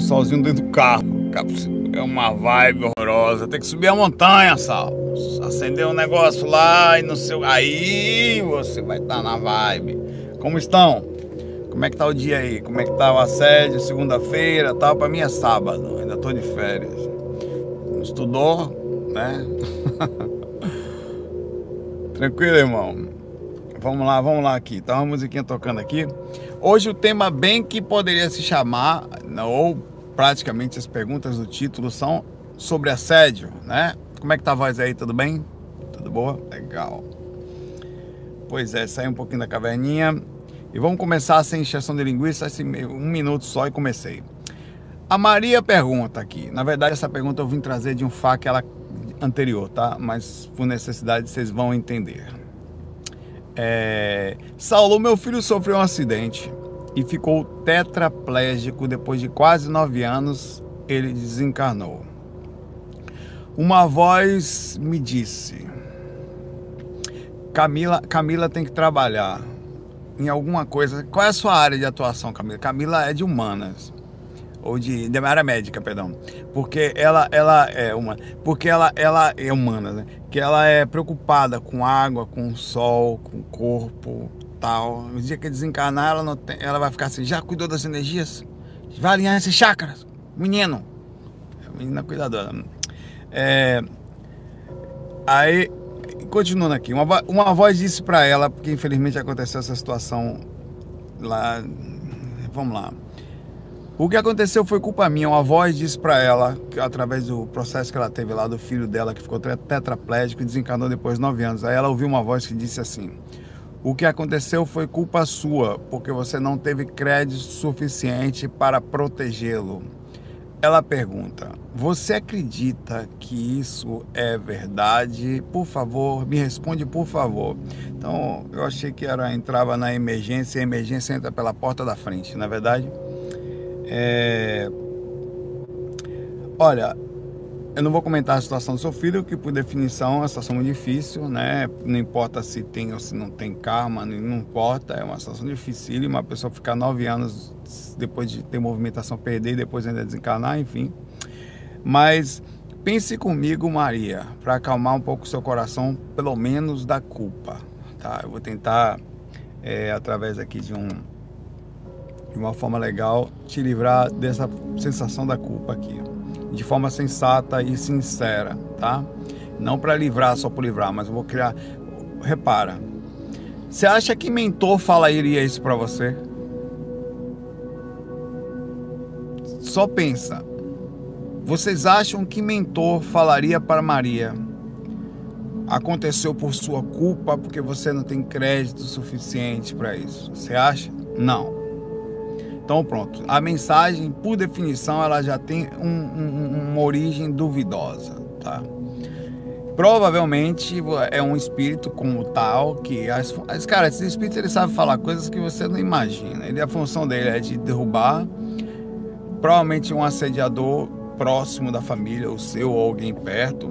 no solzinho dentro do carro. É uma vibe horrorosa. Tem que subir a montanha, Sal. Acender um negócio lá e no seu. Aí você vai estar tá na vibe. Como estão? Como é que tá o dia aí? Como é que tá o assédio? Segunda-feira, tal? Para mim é sábado. Ainda tô de férias. Estudou, né? Tranquilo, irmão? Vamos lá, vamos lá aqui. Tá uma musiquinha tocando aqui. Hoje o tema bem que poderia se chamar, ou praticamente as perguntas do título são sobre assédio, né? Como é que tá a voz aí? Tudo bem? Tudo boa? Legal. Pois é, saí um pouquinho da caverninha e vamos começar sem injeção de linguiça, assim, um minuto só e comecei. A Maria pergunta aqui. Na verdade, essa pergunta eu vim trazer de um fac ela anterior, tá? Mas por necessidade vocês vão entender. É... Saulo, meu filho sofreu um acidente e ficou tetraplégico depois de quase nove anos. Ele desencarnou. Uma voz me disse: Camila, Camila tem que trabalhar em alguma coisa. Qual é a sua área de atuação, Camila? Camila é de humanas ou de, de área médica, perdão, porque ela, ela é uma, porque ela, ela é humana, né? Que ela é preocupada com água, com sol, com corpo, No dia que desencarnar, ela tem, ela vai ficar assim, já cuidou das energias? Vai alinhar esses chakras, menino. Menina cuidadora. É, aí, continuando aqui, uma, uma voz disse para ela, porque infelizmente aconteceu essa situação lá. Vamos lá. O que aconteceu foi culpa minha. Uma voz disse para ela, que, através do processo que ela teve lá do filho dela, que ficou tetraplégico e desencarnou depois de nove anos. Aí ela ouviu uma voz que disse assim: O que aconteceu foi culpa sua, porque você não teve crédito suficiente para protegê-lo. Ela pergunta: Você acredita que isso é verdade? Por favor, me responde, por favor. Então, eu achei que era entrava na emergência e a emergência entra pela porta da frente, na é verdade? É... Olha, eu não vou comentar a situação do seu filho, que por definição é uma situação muito difícil, né? Não importa se tem ou se não tem karma, não importa, é uma situação difícil. Uma pessoa ficar nove anos depois de ter movimentação, perder e depois ainda desencarnar, enfim. Mas pense comigo, Maria, para acalmar um pouco o seu coração, pelo menos da culpa, tá? Eu vou tentar, é, através aqui de um de uma forma legal, te livrar dessa sensação da culpa aqui, de forma sensata e sincera, tá? Não para livrar só por livrar, mas eu vou criar. Repara, você acha que mentor falaria isso para você? Só pensa. Vocês acham que mentor falaria para Maria? Aconteceu por sua culpa porque você não tem crédito suficiente para isso. Você acha? Não. Então pronto, a mensagem, por definição, ela já tem um, um, uma origem duvidosa, tá? Provavelmente é um espírito como tal que as, as cara, esse espírito ele sabe falar coisas que você não imagina. Ele a função dele é de derrubar, provavelmente um assediador próximo da família, o seu ou alguém perto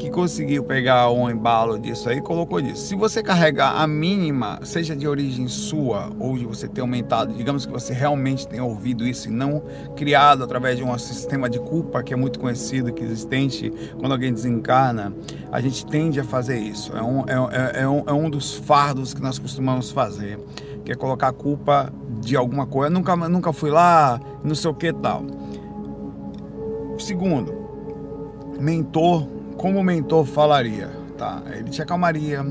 que conseguiu pegar um embalo disso aí colocou disso. Se você carregar a mínima, seja de origem sua ou de você ter aumentado, digamos que você realmente tenha ouvido isso e não criado através de um sistema de culpa que é muito conhecido, que existente quando alguém desencarna, a gente tende a fazer isso. É um, é, é, é um, é um dos fardos que nós costumamos fazer, que é colocar a culpa de alguma coisa. Nunca, nunca fui lá, não sei o que tal. Segundo, mentor como o mentor falaria, tá? Ele te acalmaria,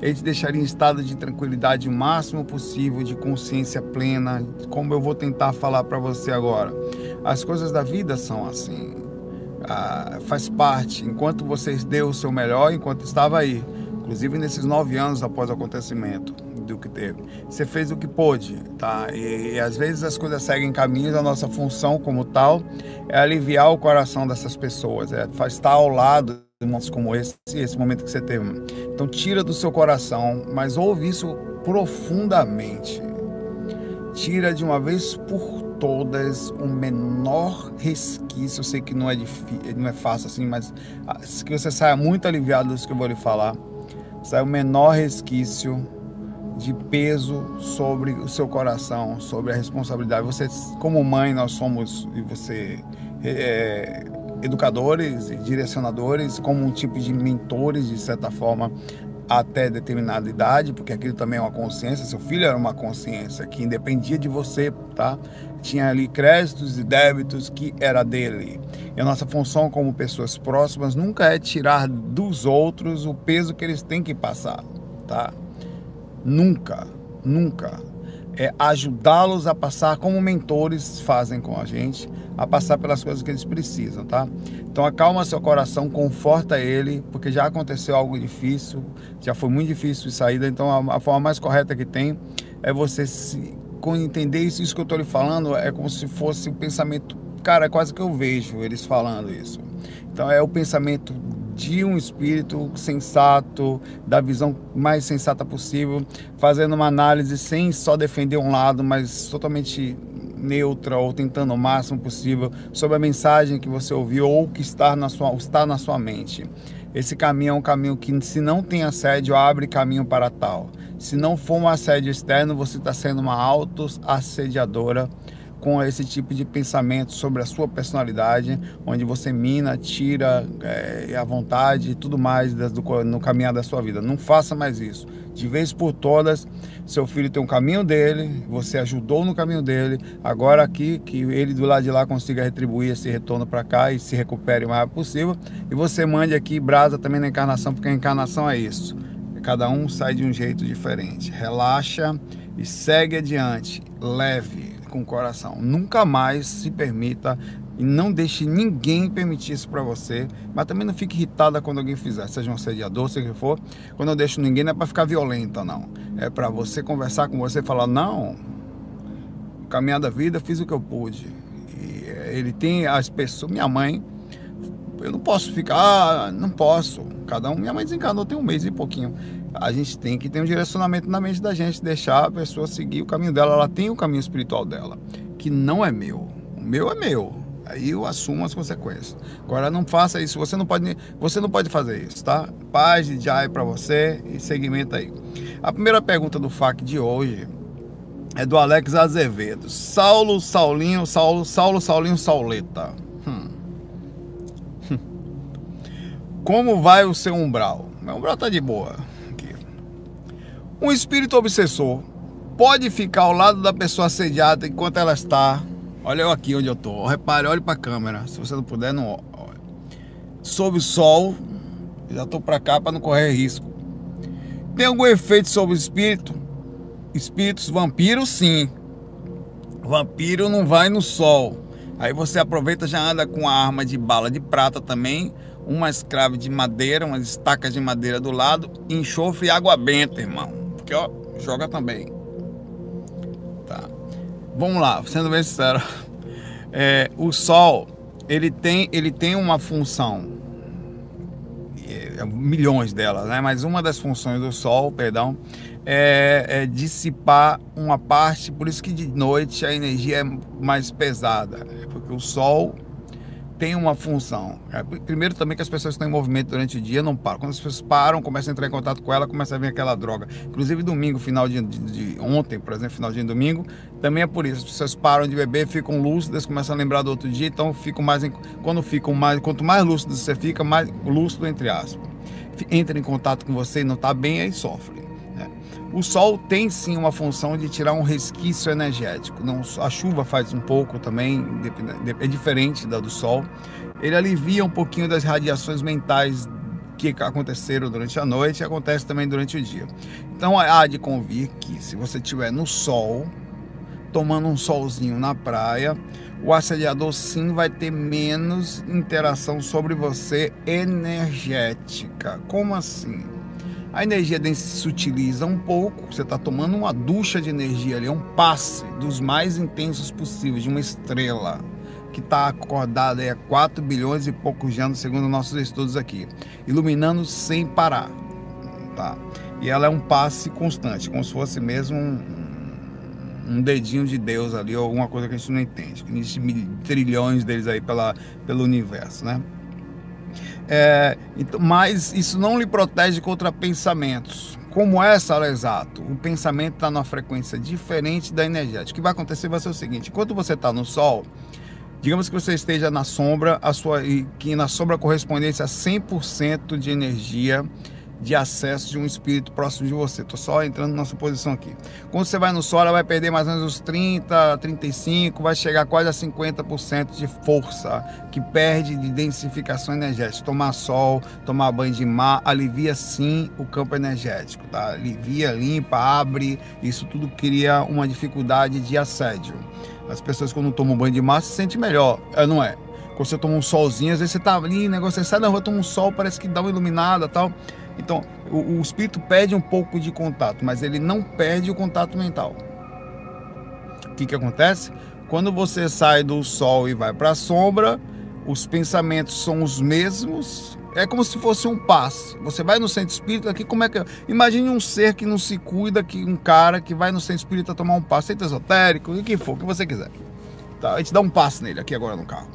ele te deixaria em estado de tranquilidade o máximo possível, de consciência plena, como eu vou tentar falar para você agora. As coisas da vida são assim, ah, faz parte. Enquanto você deu o seu melhor, enquanto estava aí, inclusive nesses nove anos após o acontecimento do que teve. Você fez o que pôde, tá? E, e, às vezes as coisas seguem caminhos, a nossa função como tal é aliviar o coração dessas pessoas, é estar ao lado momentos como esse, esse momento que você teve. Então tira do seu coração, mas ouve isso profundamente. Tira de uma vez por todas o menor resquício. Eu sei que não é difícil, não é fácil assim, mas ah, que você saia muito aliviado do que eu vou lhe falar. Sai o menor resquício de peso sobre o seu coração, sobre a responsabilidade. Você, como mãe, nós somos e você é, educadores e direcionadores, como um tipo de mentores de certa forma até determinada idade, porque aquilo também é uma consciência. Seu filho era uma consciência que independia de você, tá? Tinha ali créditos e débitos que era dele. E a nossa função como pessoas próximas nunca é tirar dos outros o peso que eles têm que passar, tá? Nunca, nunca. É ajudá-los a passar como mentores fazem com a gente, a passar pelas coisas que eles precisam, tá? Então acalma seu coração, conforta ele, porque já aconteceu algo difícil, já foi muito difícil de saída, então a, a forma mais correta que tem é você se entender isso, isso que eu estou lhe falando é como se fosse o pensamento, cara, quase que eu vejo eles falando isso. Então é o pensamento de um espírito sensato, da visão mais sensata possível, fazendo uma análise sem só defender um lado, mas totalmente neutra ou tentando o máximo possível sobre a mensagem que você ouviu ou que está na sua, está na sua mente. Esse caminho é um caminho que, se não tem assédio, abre caminho para tal. Se não for um assédio externo, você está sendo uma auto-assediadora com esse tipo de pensamento sobre a sua personalidade, onde você mina, tira é, a vontade e tudo mais do, no caminhar da sua vida. Não faça mais isso. De vez por todas, seu filho tem um caminho dele, você ajudou no caminho dele, agora aqui que ele do lado de lá consiga retribuir esse retorno para cá e se recupere o mais possível. E você mande aqui brasa também na encarnação, porque a encarnação é isso. Cada um sai de um jeito diferente. Relaxa e segue adiante, leve com o coração. Nunca mais se permita e não deixe ninguém permitir isso para você, mas também não fique irritada quando alguém fizer, seja um assediador, seja o que for. Quando eu deixo ninguém não é para ficar violenta, não. É para você conversar com você e falar: não, caminhar da vida, fiz o que eu pude. E eh, ele tem as pessoas, minha mãe, eu não posso ficar, ah, não posso. Cada um, minha mãe desencanou tem um mês e pouquinho a gente tem que ter um direcionamento na mente da gente, deixar a pessoa seguir o caminho dela. Ela tem o caminho espiritual dela, que não é meu. O meu é meu. Aí eu assumo as consequências. Agora não faça isso. Você não pode, você não pode fazer isso, tá? Paz de Jai para você e segmenta aí. A primeira pergunta do FAQ de hoje é do Alex Azevedo. Saulo, Saulinho, Saulo, Saulo, Saulinho, Sauleta. Hum. Como vai o seu umbral? Meu umbral tá de boa. Um espírito obsessor pode ficar ao lado da pessoa assediada enquanto ela está. Olha eu aqui onde eu estou. Repare, olhe para a câmera. Se você não puder, não olhe. Sob o sol. Já estou para cá para não correr risco. Tem algum efeito sobre o espírito? Espíritos vampiros, sim. Vampiro não vai no sol. Aí você aproveita já anda com a arma de bala de prata também, uma escrava de madeira, umas estacas de madeira do lado, enxofre e água benta, irmão porque ó, joga também. Tá. Vamos lá, sendo bem sincero. É, o Sol, ele tem, ele tem uma função, é, milhões delas, né? Mas uma das funções do Sol, perdão, é, é, dissipar uma parte, por isso que de noite a energia é mais pesada, porque o Sol tem uma função. É, primeiro também que as pessoas estão em movimento durante o dia não param. Quando as pessoas param, começam a entrar em contato com ela, começa a vir aquela droga. Inclusive domingo, final de, de, de ontem, por exemplo, final de domingo, também é por isso. As pessoas param de beber, ficam lúcidas, começam a lembrar do outro dia, então ficam mais quando ficam mais, quanto mais lúcido você fica, mais lúcido entre aspas. Entra em contato com você e não está bem, aí sofre. O Sol tem sim uma função de tirar um resquício energético. Não, a chuva faz um pouco também, é diferente da do Sol. Ele alivia um pouquinho das radiações mentais que aconteceram durante a noite e acontece também durante o dia. Então há de convir que se você estiver no sol, tomando um solzinho na praia, o assediador sim vai ter menos interação sobre você energética. Como assim? A energia dele se utiliza um pouco, você está tomando uma ducha de energia ali, é um passe dos mais intensos possíveis, de uma estrela que está acordada há 4 bilhões e poucos anos, segundo nossos estudos aqui, iluminando sem parar. Tá? E ela é um passe constante, como se fosse mesmo um, um dedinho de Deus ali, ou alguma coisa que a gente não entende. Existem trilhões deles aí pela, pelo universo, né? É, então, mas isso não lhe protege contra pensamentos como essa, ela é exato. O pensamento está numa frequência diferente da energética. O que vai acontecer vai ser o seguinte: enquanto você está no Sol, digamos que você esteja na sombra, a sua, que na sombra correspondência a 100% de energia de acesso de um espírito próximo de você. Estou só entrando na suposição aqui. Quando você vai no sol, ela vai perder mais ou menos uns 30, 35, vai chegar quase a 50% de força que perde de densificação energética. Tomar sol, tomar banho de mar, alivia sim o campo energético, tá? Alivia, limpa, abre, isso tudo cria uma dificuldade de assédio. As pessoas quando tomam banho de mar se sentem melhor, é, não é? Quando você toma um solzinho, às vezes você tá ali, negócio, você sai na rua, toma um sol, parece que dá uma iluminada tal. Então, o, o espírito perde um pouco de contato, mas ele não perde o contato mental. O que, que acontece? Quando você sai do sol e vai para a sombra, os pensamentos são os mesmos. É como se fosse um passe. Você vai no centro espírita aqui, como é que. Imagine um ser que não se cuida, que um cara que vai no centro espírita tomar um passe, centro esotérico, o que for, o que você quiser. Tá? A gente dá um passe nele aqui agora no carro.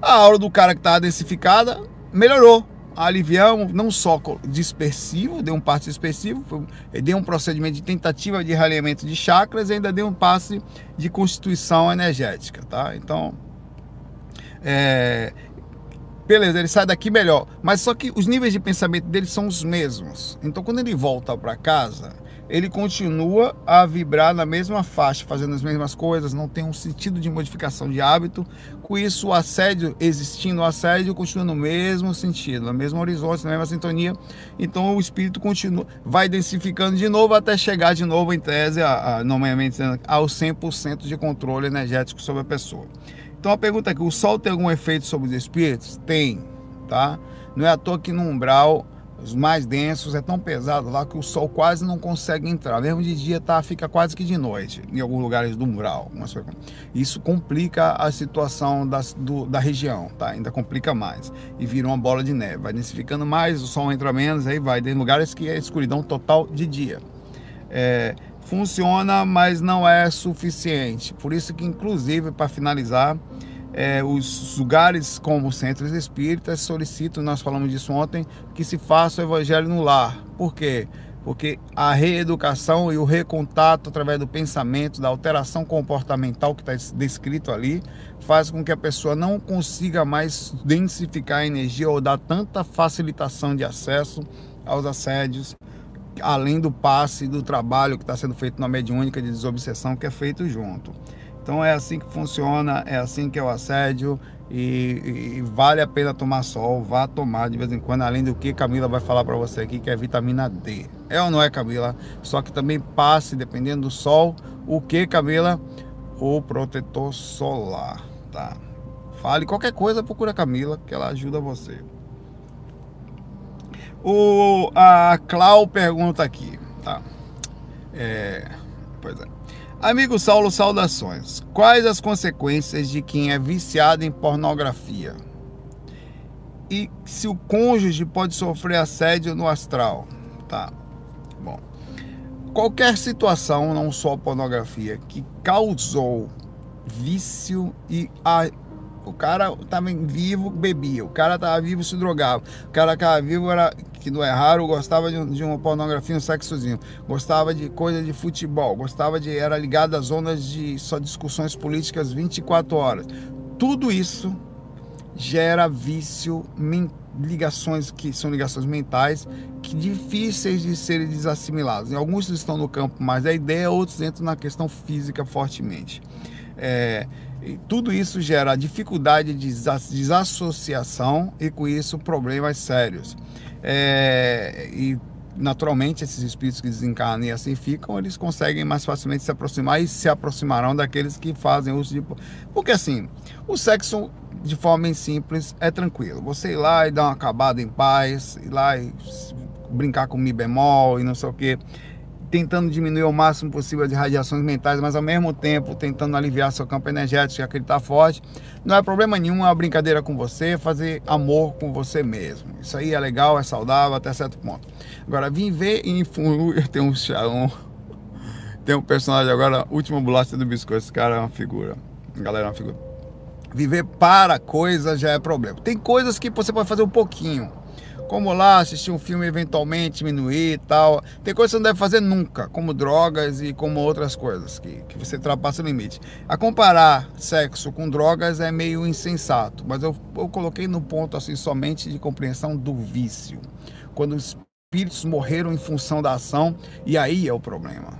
A aura do cara que está densificada melhorou aliviamos não só dispersivo, deu um passe dispersivo, deu um procedimento de tentativa de realinhamento de chakras e ainda deu um passe de constituição energética, tá? Então, é, beleza, ele sai daqui melhor, mas só que os níveis de pensamento dele são os mesmos. Então, quando ele volta para casa, ele continua a vibrar na mesma faixa, fazendo as mesmas coisas, não tem um sentido de modificação de hábito. Com isso, o assédio, existindo o assédio, continua no mesmo sentido, no mesmo horizonte, na mesma sintonia. Então o espírito continua, vai densificando de novo até chegar de novo, em tese, a, a, normalmente ao 100% de controle energético sobre a pessoa. Então a pergunta é que o Sol tem algum efeito sobre os espíritos? Tem, tá? Não é à toa que no umbral os mais densos é tão pesado lá que o sol quase não consegue entrar. Mesmo de dia tá, fica quase que de noite, em alguns lugares do mural. Isso complica a situação da, do, da região, tá? ainda complica mais. E vira uma bola de neve. Vai densificando mais, o sol entra menos, aí vai. Tem lugares que é escuridão total de dia. É, funciona, mas não é suficiente. Por isso que, inclusive, para finalizar, é, os lugares como centros espíritas solicitam, nós falamos disso ontem, que se faça o evangelho no lar. Por quê? Porque a reeducação e o recontato através do pensamento, da alteração comportamental que está descrito ali, faz com que a pessoa não consiga mais densificar a energia ou dar tanta facilitação de acesso aos assédios, além do passe do trabalho que está sendo feito na mediúnica de desobsessão que é feito junto. Então é assim que funciona, é assim que é o assédio e, e, vale a pena tomar sol, vá tomar de vez em quando, além do que Camila vai falar para você aqui, que é vitamina D. É ou não é, Camila? Só que também passe, dependendo do sol, o que, Camila? O protetor solar, tá? Fale qualquer coisa, procura a Camila, que ela ajuda você. O, a Clau pergunta aqui, tá? É, pois é. Amigo Saulo, saudações. Quais as consequências de quem é viciado em pornografia? E se o cônjuge pode sofrer assédio no astral? Tá. Bom. Qualquer situação, não só pornografia, que causou vício e a o cara estava vivo, bebia. O cara estava vivo, se drogava. O cara estava vivo, era, que não é raro, gostava de, de uma pornografia, um sexozinho. Gostava de coisa de futebol. Gostava de. Era ligado às zonas de só discussões políticas 24 horas. Tudo isso gera vício, ligações que são ligações mentais que difíceis de serem desassimiladas. Alguns estão no campo mais da ideia, outros entram na questão física fortemente. É, tudo isso gera dificuldade de desassociação e com isso problemas sérios. É, e naturalmente esses espíritos que desencarnam e assim ficam, eles conseguem mais facilmente se aproximar e se aproximarão daqueles que fazem uso de. Porque assim, o sexo de forma simples é tranquilo. Você ir lá e dar uma acabada em paz, ir lá e brincar com mi bemol e não sei o que tentando diminuir o máximo possível as radiações mentais, mas ao mesmo tempo tentando aliviar seu campo energético, já que ele está forte. Não é problema nenhum, é uma brincadeira com você, fazer amor com você mesmo. Isso aí é legal, é saudável até certo ponto. Agora, vim ver em eu tenho um, um, tem um personagem agora, última bolacha do biscoito, esse cara é uma figura. A galera é uma figura. Viver para coisas já é problema. Tem coisas que você pode fazer um pouquinho Como lá assistir um filme eventualmente diminuir e tal. Tem coisas que você não deve fazer nunca, como drogas e como outras coisas, que, que você ultrapassa o limite. A comparar sexo com drogas é meio insensato, mas eu, eu coloquei no ponto assim somente de compreensão do vício. Quando os espíritos morreram em função da ação, e aí é o problema.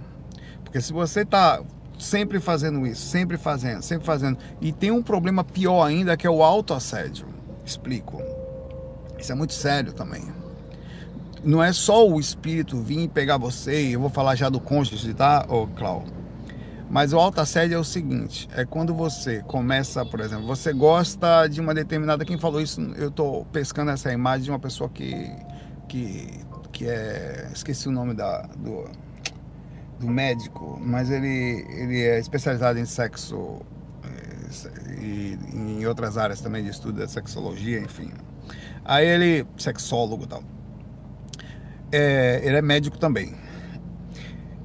Porque se você está sempre fazendo isso, sempre fazendo, sempre fazendo, e tem um problema pior ainda que é o autoassédio. Explico. Isso é muito sério também. Não é só o espírito vir pegar você, eu vou falar já do cônjuge, tá, ô Cláudio? Mas o autoassédio é o seguinte: é quando você começa, por exemplo, você gosta de uma determinada. Quem falou isso? Eu estou pescando essa imagem de uma pessoa que. que, que é. Esqueci o nome da, do, do médico, mas ele, ele é especializado em sexo eh, e em outras áreas também de estudo da sexologia, enfim. Aí ele, sexólogo e tal. É, ele é médico também.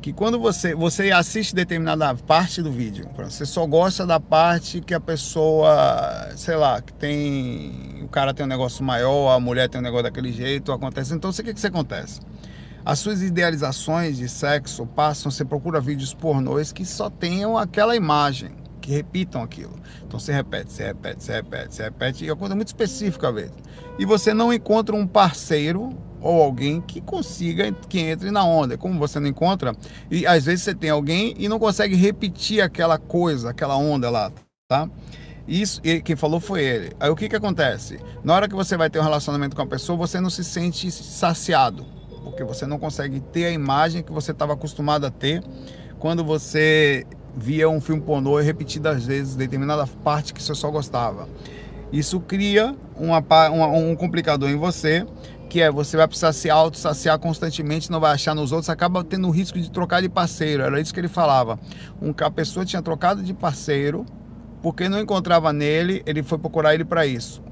Que quando você, você assiste determinada parte do vídeo, você só gosta da parte que a pessoa, sei lá, que tem. O cara tem um negócio maior, a mulher tem um negócio daquele jeito, acontece. Então, o que, que, que acontece? As suas idealizações de sexo passam, você procura vídeos pornôs que só tenham aquela imagem, que repitam aquilo. Então você repete, você repete, você repete, você repete, e é uma coisa muito específica às vezes e você não encontra um parceiro ou alguém que consiga, que entre na onda. Como você não encontra, e às vezes você tem alguém e não consegue repetir aquela coisa, aquela onda lá, tá? Isso, quem falou foi ele. Aí o que que acontece? Na hora que você vai ter um relacionamento com a pessoa, você não se sente saciado, porque você não consegue ter a imagem que você estava acostumado a ter quando você via um filme pornô repetidas vezes determinada parte que você só gostava. Isso cria uma, uma, um complicador em você, que é você vai precisar se auto-saciar constantemente, não vai achar nos outros, acaba tendo o risco de trocar de parceiro. Era isso que ele falava. Um, a pessoa tinha trocado de parceiro, porque não encontrava nele, ele foi procurar ele para isso.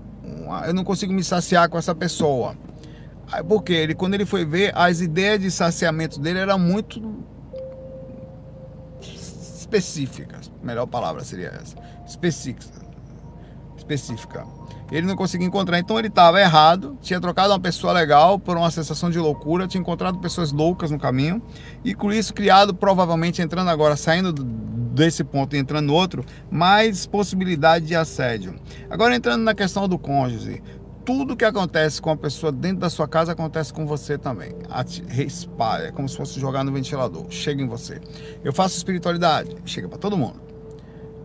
Eu não consigo me saciar com essa pessoa. Porque ele, quando ele foi ver, as ideias de saciamento dele eram muito específicas. Melhor palavra seria essa. Específicas específica. Ele não conseguia encontrar, então ele estava errado, tinha trocado uma pessoa legal por uma sensação de loucura, tinha encontrado pessoas loucas no caminho, e com isso criado, provavelmente entrando agora, saindo desse ponto e entrando no outro, mais possibilidade de assédio. Agora entrando na questão do cônjuge, tudo que acontece com a pessoa dentro da sua casa acontece com você também. Respalha, é como se fosse jogar no ventilador, chega em você. Eu faço espiritualidade, chega para todo mundo.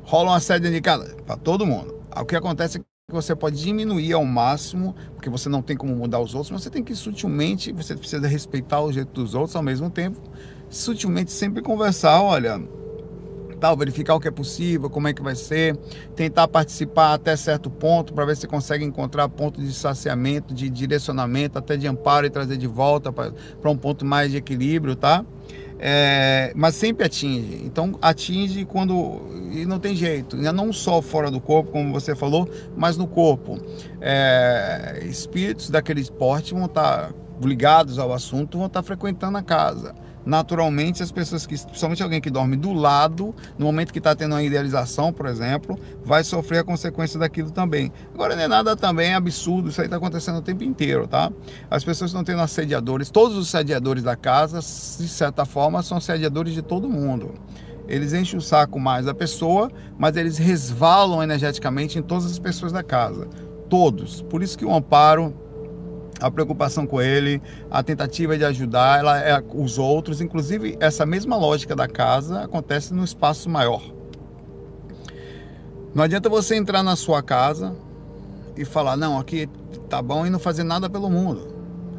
Rola um assédio de casa, para todo mundo. O que acontece é que você pode diminuir ao máximo, porque você não tem como mudar os outros, mas você tem que sutilmente, você precisa respeitar o jeito dos outros ao mesmo tempo, sutilmente sempre conversar, olha, tal, verificar o que é possível, como é que vai ser, tentar participar até certo ponto para ver se consegue encontrar ponto de saciamento, de direcionamento, até de amparo e trazer de volta para um ponto mais de equilíbrio, tá? É, mas sempre atinge. Então atinge quando e não tem jeito. Não só fora do corpo, como você falou, mas no corpo. É, espíritos daquele esporte vão estar ligados ao assunto, vão estar frequentando a casa naturalmente as pessoas que, principalmente alguém que dorme do lado, no momento que está tendo uma idealização, por exemplo, vai sofrer a consequência daquilo também. Agora não é nada também absurdo, isso aí está acontecendo o tempo inteiro, tá? As pessoas estão tendo assediadores, todos os assediadores da casa, de certa forma, são assediadores de todo mundo. Eles enchem o saco mais da pessoa, mas eles resvalam energeticamente em todas as pessoas da casa. Todos. Por isso que o amparo a preocupação com ele, a tentativa de ajudar ela é os outros, inclusive essa mesma lógica da casa acontece no espaço maior. Não adianta você entrar na sua casa e falar não, aqui tá bom e não fazer nada pelo mundo,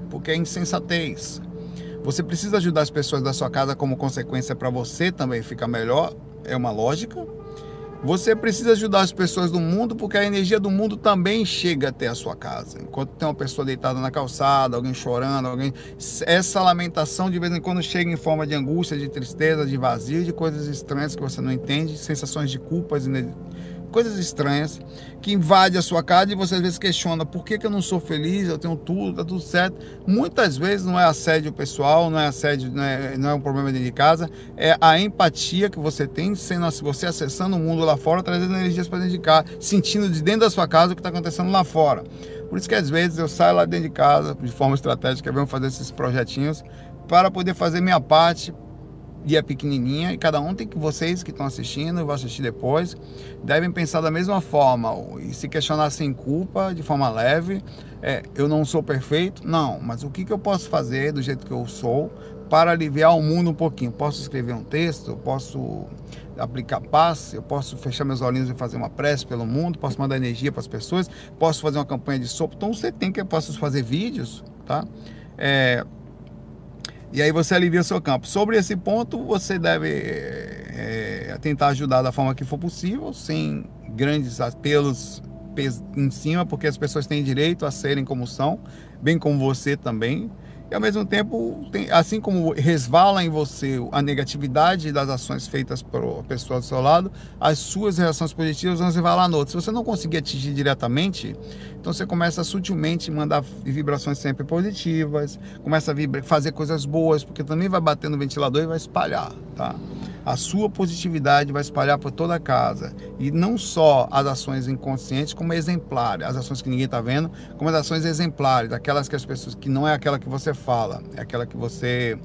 porque é insensatez. Você precisa ajudar as pessoas da sua casa como consequência para você também ficar melhor, é uma lógica. Você precisa ajudar as pessoas do mundo porque a energia do mundo também chega até a sua casa. Enquanto tem uma pessoa deitada na calçada, alguém chorando, alguém essa lamentação de vez em quando chega em forma de angústia, de tristeza, de vazio, de coisas estranhas que você não entende, sensações de culpas, coisas estranhas que invadem a sua casa e você às vezes questiona por que, que eu não sou feliz, eu tenho tudo, tá tudo certo. Muitas vezes não é assédio pessoal, não é assédio, não é, não é um problema dentro de casa, é a empatia que você tem, sendo você acessando o mundo lá fora, trazendo energias para dentro de casa, sentindo de dentro da sua casa o que está acontecendo lá fora. Por isso que às vezes eu saio lá dentro de casa, de forma estratégica, venho fazer esses projetinhos para poder fazer minha parte é pequenininha e cada um tem que vocês que estão assistindo e vão assistir depois devem pensar da mesma forma e se questionar sem culpa de forma leve é, eu não sou perfeito? Não mas o que, que eu posso fazer do jeito que eu sou para aliviar o mundo um pouquinho? Posso escrever um texto? Posso aplicar paz eu posso fechar meus olhinhos e fazer uma prece pelo mundo? Posso mandar energia para as pessoas? Posso fazer uma campanha de sopa? Então você tem que eu posso fazer vídeos tá? É, e aí você alivia seu campo. Sobre esse ponto, você deve é, tentar ajudar da forma que for possível, sem grandes apelos em cima, porque as pessoas têm direito a serem como são, bem como você também e ao mesmo tempo, tem, assim como resvala em você a negatividade das ações feitas por pessoa do seu lado, as suas reações positivas vão resvalar no outro. Se você não conseguir atingir diretamente, então você começa sutilmente mandar vibrações sempre positivas, começa a vibra, fazer coisas boas, porque também vai bater no ventilador e vai espalhar, tá? a sua positividade vai espalhar por toda a casa. E não só as ações inconscientes, como exemplares, as ações que ninguém está vendo, como as ações exemplares, aquelas que as pessoas, que não é aquela que você fala, é aquela que você.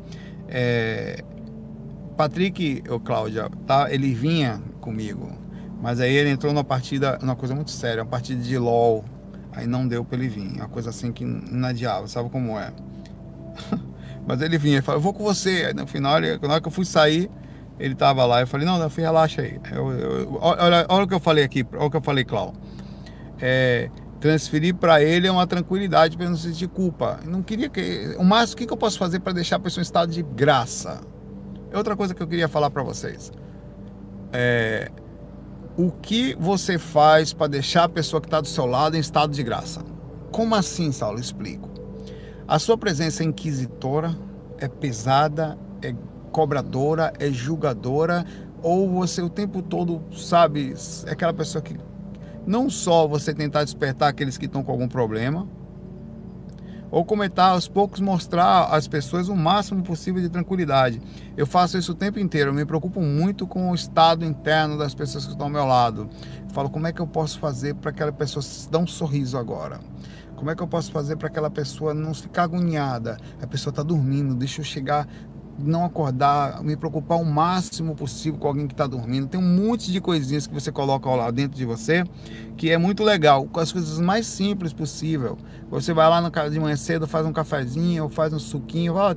É... Patrick, ou Cláudia, tá? ele vinha comigo, mas aí ele entrou numa partida, uma coisa muito séria, uma partida de LOL. Aí não deu para ele vir, uma coisa assim que adiava, sabe como é? mas ele vinha, ele falou, eu vou com você. Aí no final, na hora que eu fui sair, ele tava lá, eu falei, não, não, relaxa aí. Eu, eu, olha, olha o que eu falei aqui, olha o que eu falei, Clau. É, transferir para ele é uma tranquilidade para não sentir culpa. Não queria que. O máximo, o que, que eu posso fazer para deixar a pessoa em estado de graça? É outra coisa que eu queria falar para vocês. É, o que você faz para deixar a pessoa que está do seu lado em estado de graça? Como assim, Saulo? Explico. A sua presença é inquisitora, é pesada, é cobradora, é julgadora, ou você o tempo todo, sabe, é aquela pessoa que não só você tentar despertar aqueles que estão com algum problema, ou comentar aos poucos mostrar às pessoas o máximo possível de tranquilidade. Eu faço isso o tempo inteiro, eu me preocupo muito com o estado interno das pessoas que estão ao meu lado. Eu falo como é que eu posso fazer para aquela pessoa dar um sorriso agora. Como é que eu posso fazer para aquela pessoa não ficar agoniada? A pessoa está dormindo, deixa eu chegar não acordar, me preocupar o máximo possível com alguém que está dormindo. Tem um monte de coisinhas que você coloca lá dentro de você que é muito legal, com as coisas mais simples possível. Você vai lá no de manhã cedo, faz um cafezinho, ou faz um suquinho, ah,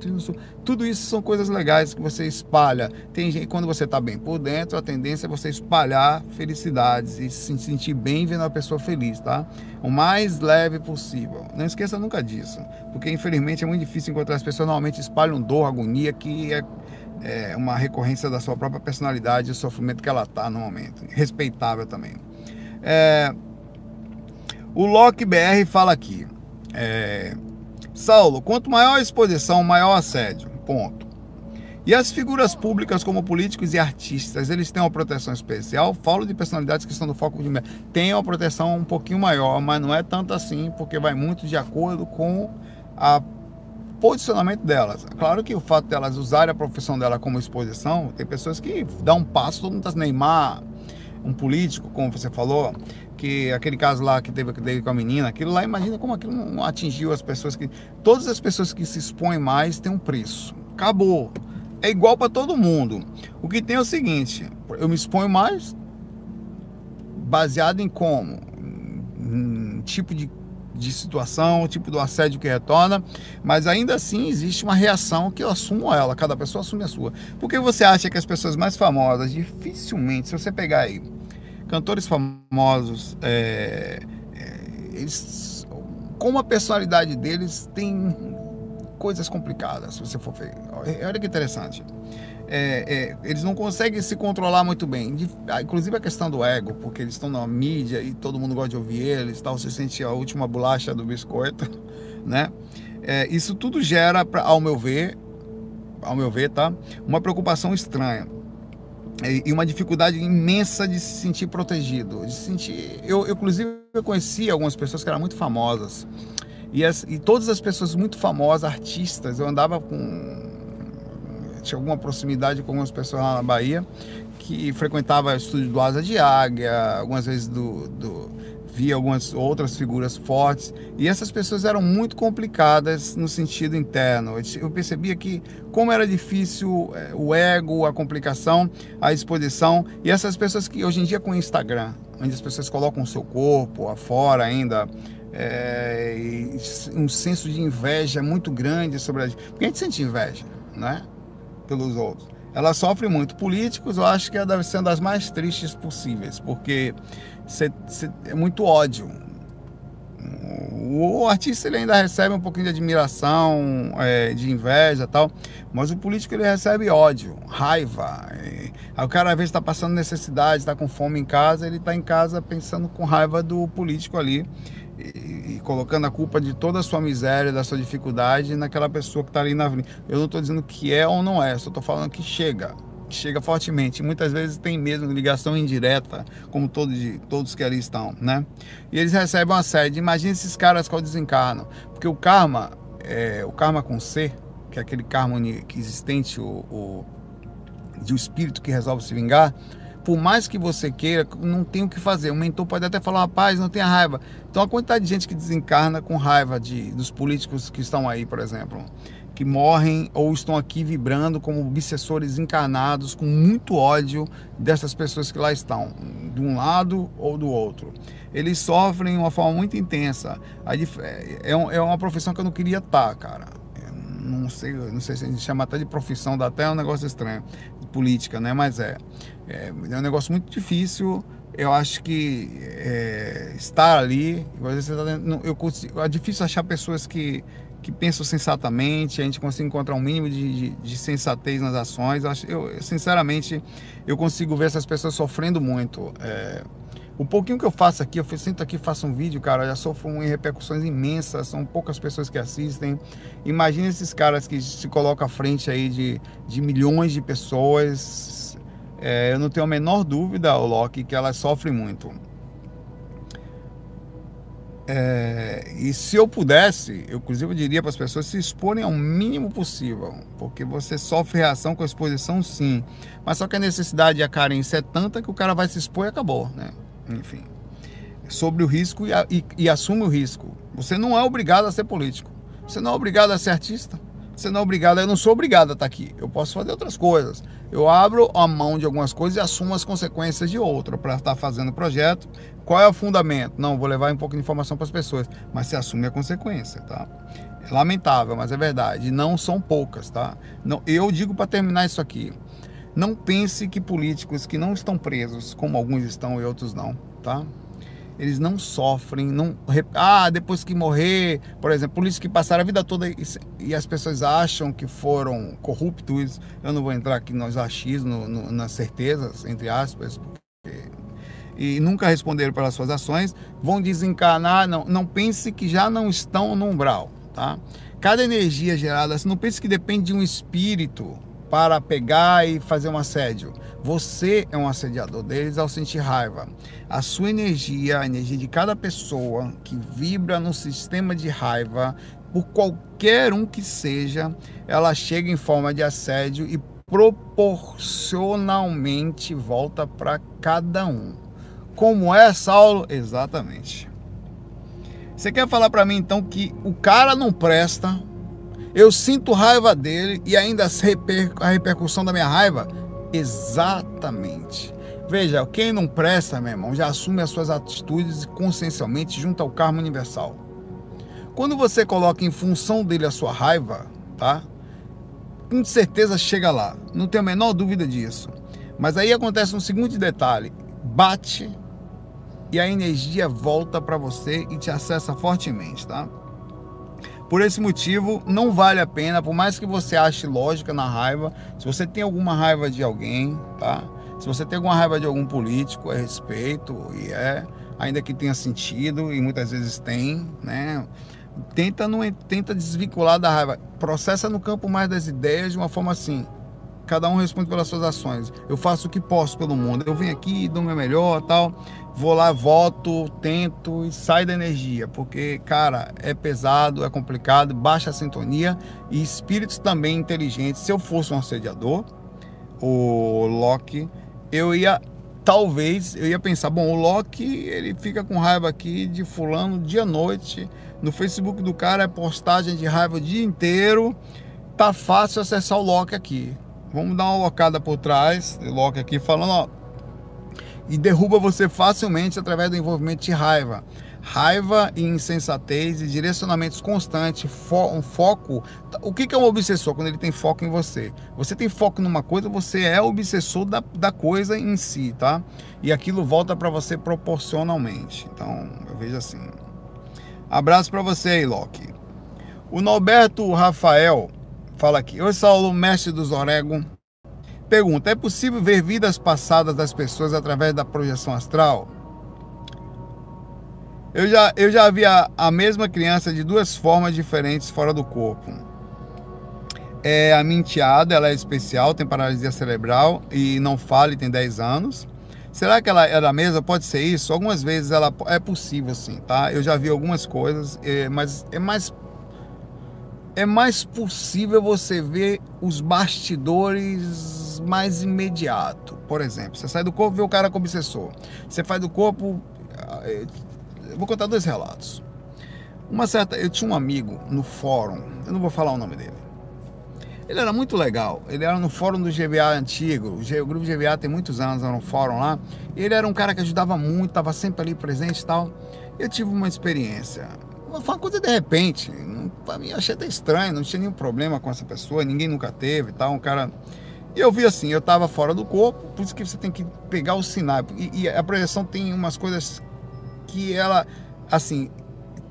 tudo isso são coisas legais que você espalha. Tem gente, quando você está bem por dentro, a tendência é você espalhar felicidades e se sentir bem vendo a pessoa feliz, tá? O mais leve possível. Não esqueça nunca disso, porque infelizmente é muito difícil encontrar as pessoas normalmente espalham dor, agonia, que é é uma recorrência da sua própria personalidade e o sofrimento que ela está no momento. Respeitável também. É, o Loki BR fala aqui. É, Saulo, quanto maior a exposição, maior assédio. Ponto. E as figuras públicas, como políticos e artistas, eles têm uma proteção especial? Falo de personalidades que estão no foco de tem uma proteção um pouquinho maior, mas não é tanto assim, porque vai muito de acordo com a posicionamento delas. Claro que o fato delas usarem a profissão dela como exposição, tem pessoas que dão um passo, todo mundo está Neymar, um político, como você falou, que aquele caso lá que teve, teve com a menina, aquilo lá, imagina como aquilo não atingiu as pessoas que. Todas as pessoas que se expõem mais têm um preço. Acabou. É igual para todo mundo. O que tem é o seguinte: eu me exponho mais baseado em como? Em tipo de, de situação, tipo do assédio que retorna, mas ainda assim existe uma reação que eu assumo ela, cada pessoa assume a sua. Porque você acha que as pessoas mais famosas, dificilmente, se você pegar aí cantores famosos, é, é, eles, como a personalidade deles tem coisas complicadas, se você for ver. Olha que interessante. É, é, eles não conseguem se controlar muito bem. Inclusive a questão do ego, porque eles estão na mídia e todo mundo gosta de ouvir eles, tal, você sente a última bolacha do biscoito, né? É, isso tudo gera, pra, ao meu ver, ao meu ver, tá? Uma preocupação estranha e uma dificuldade imensa de se sentir protegido, de se sentir. Eu, eu inclusive, eu conheci algumas pessoas que eram muito famosas e, as, e todas as pessoas muito famosas, artistas, eu andava com tinha alguma proximidade com algumas pessoas lá na Bahia que frequentava o estúdio do Asa de Águia, algumas vezes do, do vi algumas outras figuras fortes e essas pessoas eram muito complicadas no sentido interno. Eu percebia que como era difícil é, o ego, a complicação, a exposição e essas pessoas que hoje em dia com o Instagram, onde as pessoas colocam o seu corpo afora ainda, é, um senso de inveja muito grande sobre a gente. Porque a gente sente inveja, né? Pelos outros. Ela sofre muito. Políticos, eu acho que deve ser uma das mais tristes possíveis, porque cê, cê, é muito ódio. O artista ele ainda recebe um pouquinho de admiração, é, de inveja tal, mas o político ele recebe ódio, raiva. Aí o cara às vezes está passando necessidade, está com fome em casa, ele está em casa pensando com raiva do político ali e, colocando a culpa de toda a sua miséria, da sua dificuldade naquela pessoa que está ali na avenida. Eu não estou dizendo que é ou não é, só estou falando que chega, que chega fortemente. Muitas vezes tem mesmo ligação indireta, como todos, todos que ali estão, né? E eles recebem uma série. Imagina esses caras quando desencarnam, porque o karma, é, o karma com C, que é aquele karma que existente, o, o de um espírito que resolve se vingar por mais que você queira, não tem o que fazer. O mentor pode até falar, rapaz, não tenha raiva. Então a quantidade de gente que desencarna com raiva de, dos políticos que estão aí, por exemplo, que morrem ou estão aqui vibrando como obsessores encarnados com muito ódio dessas pessoas que lá estão, de um lado ou do outro. Eles sofrem de uma forma muito intensa. É, é uma profissão que eu não queria estar, cara não sei, não sei se a gente chama até de profissão, dá até um negócio estranho, de política, né? Mas é, é, é um negócio muito difícil. Eu acho que é, estar ali, tá eu consigo, é difícil achar pessoas que, que pensam sensatamente, a gente consegue encontrar um mínimo de, de, de sensatez nas ações. Eu, eu, sinceramente, eu consigo ver essas pessoas sofrendo muito. É, o pouquinho que eu faço aqui, eu sinto aqui, faço um vídeo, cara, já sofro repercussões imensas, são poucas pessoas que assistem. Imagina esses caras que se colocam à frente aí de, de milhões de pessoas. É, eu não tenho a menor dúvida, o Loki, que elas sofrem muito. É, e se eu pudesse, eu inclusive eu diria para as pessoas se exporem ao mínimo possível, porque você sofre reação com a exposição, sim, mas só que a necessidade e a carência é tanta que o cara vai se expor e acabou, né? enfim, sobre o risco e, e, e assume o risco. Você não é obrigado a ser político. Você não é obrigado a ser artista. Você não é obrigado, eu não sou obrigado a estar aqui. Eu posso fazer outras coisas. Eu abro a mão de algumas coisas e assumo as consequências de outra para estar fazendo o projeto. Qual é o fundamento? Não, vou levar um pouco de informação para as pessoas, mas você assume a consequência, tá? É lamentável, mas é verdade. Não são poucas, tá? Não, eu digo para terminar isso aqui. Não pense que políticos que não estão presos, como alguns estão e outros não, tá? Eles não sofrem, não. Ah, depois que morrer, por exemplo, políticos que passaram a vida toda e, e as pessoas acham que foram corruptos. Eu não vou entrar aqui nos achismos, no, nas certezas, entre aspas, porque e nunca responderam pelas suas ações, vão desencarnar. Não, não pense que já não estão no umbral, tá? Cada energia gerada, não pense que depende de um espírito para pegar e fazer um assédio. Você é um assediador deles ao sentir raiva. A sua energia, a energia de cada pessoa que vibra no sistema de raiva, por qualquer um que seja, ela chega em forma de assédio e proporcionalmente volta para cada um. Como é, Saulo? Exatamente. Você quer falar para mim então que o cara não presta, eu sinto raiva dele e ainda a repercussão da minha raiva? Exatamente. Veja, quem não presta, meu irmão, já assume as suas atitudes consciencialmente junto ao karma universal. Quando você coloca em função dele a sua raiva, tá? Com certeza chega lá, não tenho a menor dúvida disso. Mas aí acontece um segundo detalhe: bate e a energia volta para você e te acessa fortemente, tá? Por esse motivo, não vale a pena, por mais que você ache lógica na raiva, se você tem alguma raiva de alguém, tá? Se você tem alguma raiva de algum político, é respeito e é, ainda que tenha sentido e muitas vezes tem, né? Tenta não tenta desvincular da raiva, processa no campo mais das ideias de uma forma assim. Cada um responde pelas suas ações. Eu faço o que posso pelo mundo. Eu venho aqui, dou o meu melhor, tal vou lá, voto, tento e sai da energia, porque, cara, é pesado, é complicado, baixa a sintonia e espíritos também inteligentes. Se eu fosse um assediador, o Loki, eu ia talvez eu ia pensar, bom, o Loki ele fica com raiva aqui de fulano dia e noite. No Facebook do cara é postagem de raiva o dia inteiro. Tá fácil acessar o Loki aqui. Vamos dar uma locada por trás, Loki aqui falando, ó, e derruba você facilmente através do envolvimento de raiva. Raiva e insensatez e direcionamentos constantes, fo um foco. O que é um obsessor quando ele tem foco em você? Você tem foco numa coisa, você é obsessor da, da coisa em si, tá? E aquilo volta para você proporcionalmente. Então, eu vejo assim. Abraço para você aí, Loki. O Norberto Rafael fala aqui. Oi, Saulo, mestre dos Orego. Pergunta: é possível ver vidas passadas das pessoas através da projeção astral? Eu já, eu já vi a, a mesma criança de duas formas diferentes fora do corpo. É a minteada, ela é especial, tem paralisia cerebral e não fala e tem 10 anos. Será que ela era a mesma? Pode ser isso? Algumas vezes ela é possível, sim, tá? Eu já vi algumas coisas, é, mas é mais é mais possível você ver os bastidores mais imediato. Por exemplo, você sai do corpo e vê o cara com obsessor. Você faz do corpo, é, eu vou contar dois relatos. Uma certa, eu tinha um amigo no fórum, eu não vou falar o nome dele. Ele era muito legal. Ele era no fórum do GVA antigo. O grupo GVA tem muitos anos, era um fórum lá. Ele era um cara que ajudava muito, estava sempre ali presente e tal. Eu tive uma experiência. Foi uma coisa de repente. Para mim, eu achei até estranho. Não tinha nenhum problema com essa pessoa. Ninguém nunca teve e tal. Um cara. E eu vi assim, eu estava fora do corpo. Por isso que você tem que pegar o sinal. E, e a projeção tem umas coisas que ela, assim,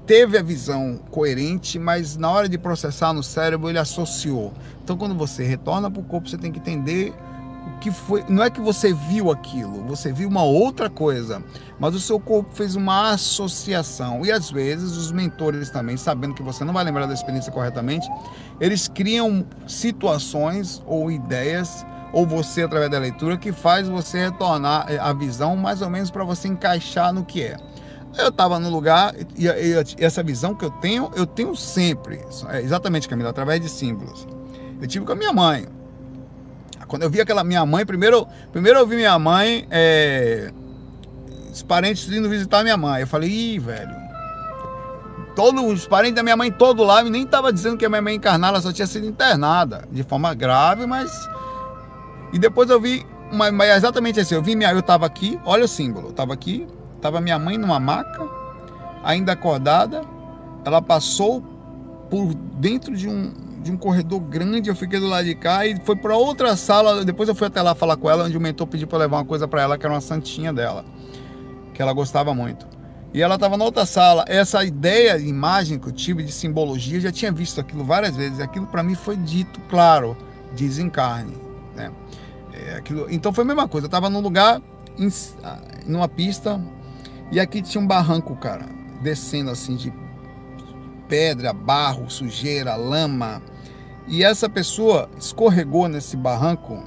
teve a visão coerente, mas na hora de processar no cérebro ele associou. Então, quando você retorna para o corpo, você tem que entender que foi. Não é que você viu aquilo, você viu uma outra coisa, mas o seu corpo fez uma associação. E às vezes os mentores também, sabendo que você não vai lembrar da experiência corretamente, eles criam situações ou ideias ou você através da leitura que faz você retornar a visão mais ou menos para você encaixar no que é. Eu estava no lugar e, e, e, essa visão que eu tenho, eu tenho sempre. É exatamente, Camila, através de símbolos. Eu tive com a minha mãe. Quando eu vi aquela minha mãe, primeiro, primeiro eu vi minha mãe, é, os parentes indo visitar minha mãe. Eu falei, ih, velho. Todos os parentes da minha mãe, todo lá, nem estava dizendo que a minha mãe encarnada, só tinha sido internada de forma grave, mas. E depois eu vi, mas é exatamente assim, eu vi minha, eu estava aqui, olha o símbolo, eu estava aqui, Estava minha mãe numa maca, ainda acordada. Ela passou por dentro de um, de um corredor grande. Eu fiquei do lado de cá e foi para outra sala. Depois eu fui até lá falar com ela, onde o mentor pediu para levar uma coisa para ela, que era uma santinha dela, que ela gostava muito. E ela estava na outra sala. Essa ideia, imagem que eu tive de simbologia, eu já tinha visto aquilo várias vezes. Aquilo para mim foi dito, claro, desencarne. Né? É, aquilo... Então foi a mesma coisa. Eu estava num lugar, em... numa pista, e aqui tinha um barranco, cara, descendo assim de pedra, barro, sujeira, lama. E essa pessoa escorregou nesse barranco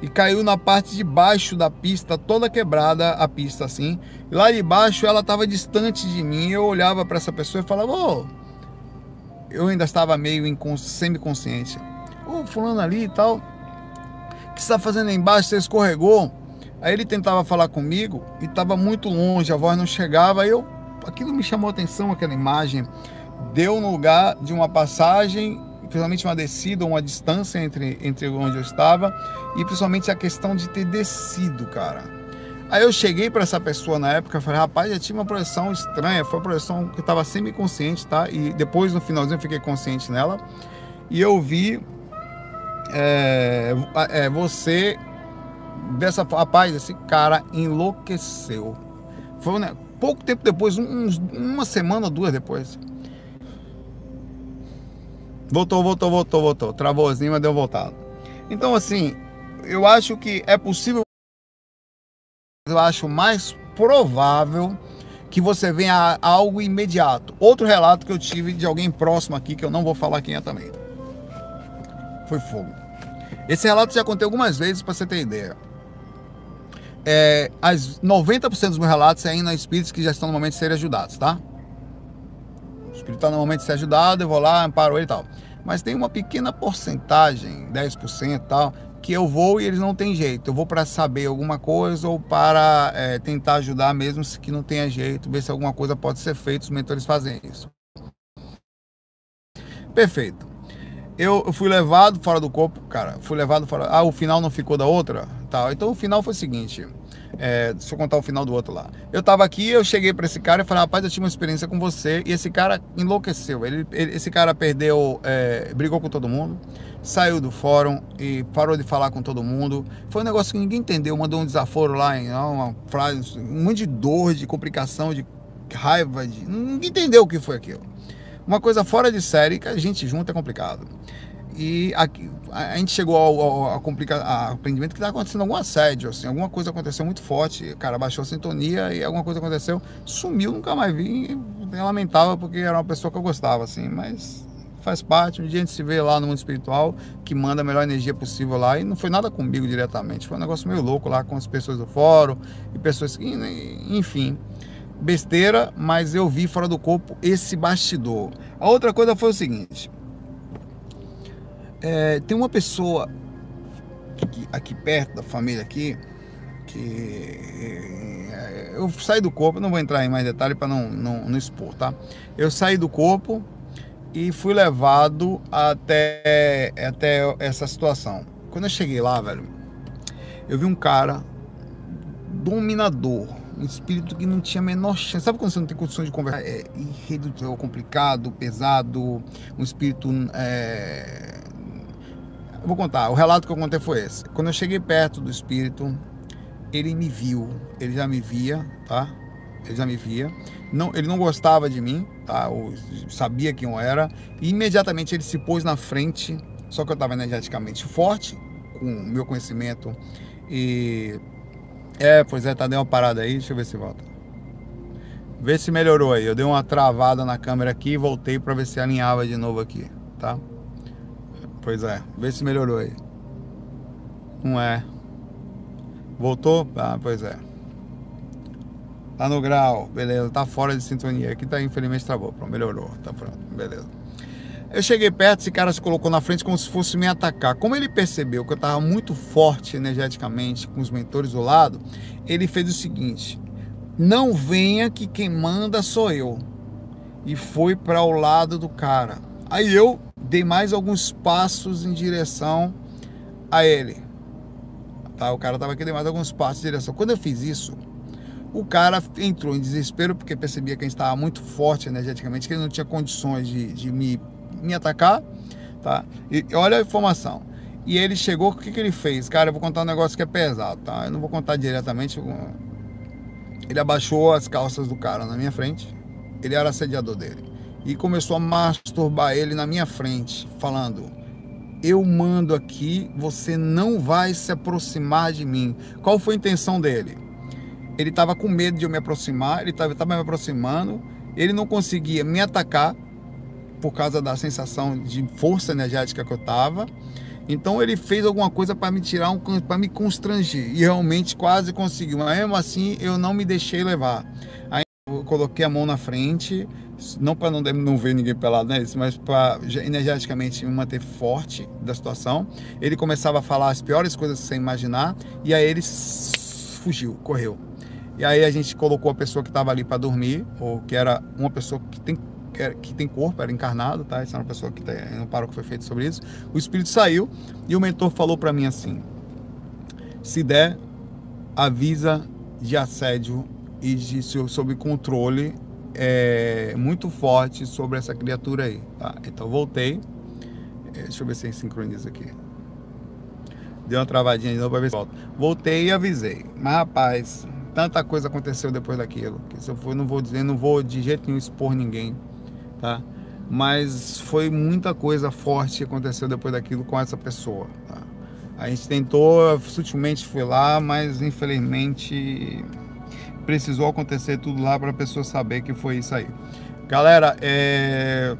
e caiu na parte de baixo da pista, toda quebrada a pista assim. E lá de baixo ela estava distante de mim. Eu olhava para essa pessoa e falava: "Ô, oh, eu ainda estava meio semi-consciente. Ô, oh, fulano ali e tal, o que você está fazendo aí embaixo? Você escorregou?" Aí ele tentava falar comigo e estava muito longe, a voz não chegava. Aí eu, aquilo me chamou a atenção, aquela imagem. Deu no lugar de uma passagem, principalmente uma descida, uma distância entre, entre onde eu estava, e principalmente a questão de ter descido, cara. Aí eu cheguei para essa pessoa na época, falei, rapaz, já tinha uma projeção estranha, foi uma projeção que eu estava semi-consciente, tá? E depois no finalzinho eu fiquei consciente nela. E eu vi é, é, você dessa rapaz, esse cara enlouqueceu. Foi né, pouco tempo depois, uns, uma semana ou duas depois. Voltou, voltou, voltou, voltou. Travouzinho, mas deu voltado. Então, assim, eu acho que é possível. Eu acho mais provável que você venha algo imediato. Outro relato que eu tive de alguém próximo aqui, que eu não vou falar quem é também. Foi fogo. Esse relato já contei algumas vezes para você ter ideia é, as 90% dos meus relatos é ainda espíritos que já estão no momento de serem ajudados, tá? Espírito está no momento de ser ajudado, eu vou lá, amparo ele e tal. Mas tem uma pequena porcentagem, 10% e tal, que eu vou e eles não têm jeito. Eu vou para saber alguma coisa ou para é, tentar ajudar mesmo se que não tenha jeito, ver se alguma coisa pode ser feita. Os mentores fazem isso. Perfeito. Eu fui levado fora do corpo, cara. Fui levado fora. Ah, o final não ficou da outra? Tá. Então o final foi o seguinte. É, deixa eu contar o final do outro lá. Eu tava aqui, eu cheguei para esse cara e falei, rapaz, eu tive uma experiência com você. E esse cara enlouqueceu. Ele, ele esse cara perdeu, é, brigou com todo mundo, saiu do fórum e parou de falar com todo mundo. Foi um negócio que ninguém entendeu. Mandou um desaforo lá, em, uma frase, um monte de dor, de complicação, de raiva. De... Ninguém entendeu o que foi aquilo. Uma coisa fora de série que a gente junta é complicado. E aqui, a gente chegou ao, ao, ao, complica, ao aprendimento que está acontecendo algum assédio, assim, alguma coisa aconteceu muito forte, cara baixou a sintonia e alguma coisa aconteceu, sumiu, nunca mais vi, eu lamentava porque era uma pessoa que eu gostava, assim, mas faz parte, um dia a gente se vê lá no mundo espiritual, que manda a melhor energia possível lá, e não foi nada comigo diretamente, foi um negócio meio louco lá com as pessoas do fórum, e pessoas que, enfim, besteira, mas eu vi fora do corpo esse bastidor. A outra coisa foi o seguinte, é, tem uma pessoa aqui, aqui, perto da família aqui que é, eu saí do corpo, não vou entrar em mais detalhes para não, não, não expor, tá? Eu saí do corpo e fui levado até, até essa situação. Quando eu cheguei lá, velho, eu vi um cara dominador, um espírito que não tinha a menor chance. Sabe quando você não tem condições de conversar? É irredutível, complicado, pesado, um espírito é, vou contar, o relato que eu contei foi esse. Quando eu cheguei perto do espírito, ele me viu, ele já me via, tá? Ele já me via. Não, ele não gostava de mim, tá? Eu sabia quem eu era. E imediatamente ele se pôs na frente, só que eu estava energeticamente forte, com o meu conhecimento. E. É, pois é, tá dando uma parada aí, deixa eu ver se volta. Vê se melhorou aí. Eu dei uma travada na câmera aqui e voltei para ver se alinhava de novo aqui, tá? Pois é, vê se melhorou aí. Não é. Voltou? Ah, pois é. Tá no grau, beleza, tá fora de sintonia. Aqui tá, infelizmente travou. Pronto, melhorou, tá pronto, beleza. Eu cheguei perto, esse cara se colocou na frente como se fosse me atacar. Como ele percebeu que eu estava muito forte energeticamente com os mentores do lado, ele fez o seguinte: não venha que quem manda sou eu. E foi para o lado do cara. Aí eu dei mais alguns passos em direção a ele. Tá, o cara aqui, dei mais alguns passos em direção. Quando eu fiz isso, o cara entrou em desespero porque percebia que a gente estava muito forte energeticamente, que ele não tinha condições de, de me, me atacar. Tá? E olha a informação. E ele chegou, o que, que ele fez? Cara, eu vou contar um negócio que é pesado, tá? Eu não vou contar diretamente. Ele abaixou as calças do cara na minha frente. Ele era assediador dele e começou a masturbar ele na minha frente, falando: Eu mando aqui, você não vai se aproximar de mim. Qual foi a intenção dele? Ele estava com medo de eu me aproximar, ele estava me aproximando, ele não conseguia me atacar por causa da sensação de força energética que eu estava. Então ele fez alguma coisa para me tirar, um, para me constranger. E realmente quase conseguiu. Mas mesmo assim eu não me deixei levar. Eu coloquei a mão na frente, não para não, não ver ninguém pelado, né? Mas para energeticamente me manter forte da situação. Ele começava a falar as piores coisas você imaginar e aí ele fugiu, correu. E aí a gente colocou a pessoa que estava ali para dormir, ou que era uma pessoa que tem que tem corpo, era encarnado, tá? Essa era uma pessoa que tem, não parou que foi feito sobre isso. O espírito saiu e o mentor falou para mim assim: se der, avisa de assédio e de sob controle é, muito forte sobre essa criatura aí, tá? Então voltei. É, deixa eu ver se sincroniza aqui. Deu uma travadinha de novo para ver se volta. Voltei e avisei. Mas rapaz, tanta coisa aconteceu depois daquilo. Que se eu for, não vou dizer, não vou de jeito nenhum expor ninguém, tá? Mas foi muita coisa forte que aconteceu depois daquilo com essa pessoa. Tá? A gente tentou, sutilmente foi lá, mas infelizmente precisou acontecer tudo lá para a pessoa saber que foi isso aí. Galera, é...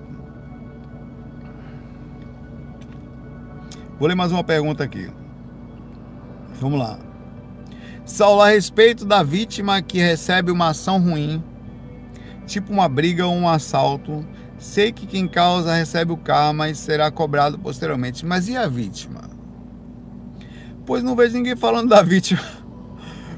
vou ler mais uma pergunta aqui. Vamos lá. Saulo, a respeito da vítima que recebe uma ação ruim, tipo uma briga ou um assalto, sei que quem causa recebe o karma e será cobrado posteriormente. Mas e a vítima? Pois não vejo ninguém falando da vítima.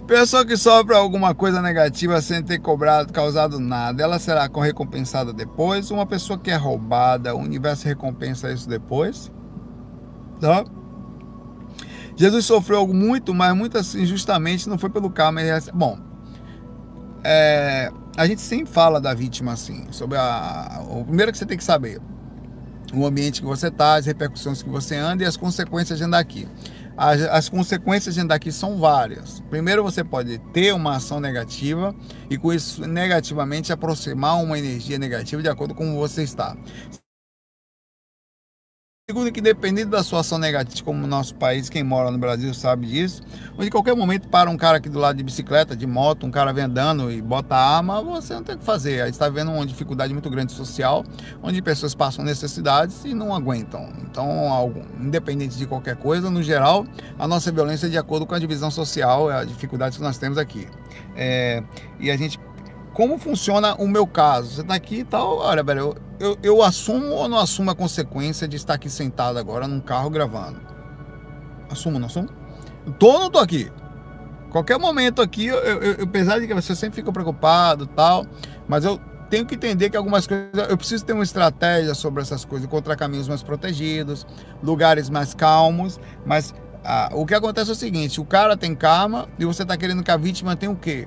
Pessoa que sofre alguma coisa negativa sem ter cobrado, causado nada, ela será recompensada depois? Uma pessoa que é roubada, o universo recompensa isso depois? Tá? Jesus sofreu muito, mas muito assim, injustamente, não foi pelo karma. Ele... Bom, é, a gente sempre fala da vítima assim, sobre a. O primeiro que você tem que saber, o ambiente que você está, as repercussões que você anda e as consequências de andar aqui. As, as, consequências aqui são várias. Primeiro, você pode ter uma ação negativa e com isso negativamente aproximar uma energia negativa de acordo com como você está. Segundo, que dependendo da sua ação negativa, como no nosso país, quem mora no Brasil sabe disso, onde qualquer momento para um cara aqui do lado de bicicleta, de moto, um cara vem andando e bota arma, você não tem o que fazer. Aí está vendo uma dificuldade muito grande social, onde pessoas passam necessidades e não aguentam. Então, independente de qualquer coisa, no geral, a nossa violência é de acordo com a divisão social, a dificuldade que nós temos aqui. É, e a gente como funciona o meu caso. Você está aqui e tal, olha, velho, eu, eu, eu, assumo ou não assumo a consequência de estar aqui sentado agora num carro gravando? Assumo, não assumo? Tô ou não tô aqui? Qualquer momento aqui, eu, eu, eu, apesar de que você sempre fica preocupado tal, mas eu tenho que entender que algumas coisas, eu preciso ter uma estratégia sobre essas coisas, encontrar caminhos mais protegidos, lugares mais calmos, mas ah, o que acontece é o seguinte, o cara tem karma e você está querendo que a vítima tenha o quê?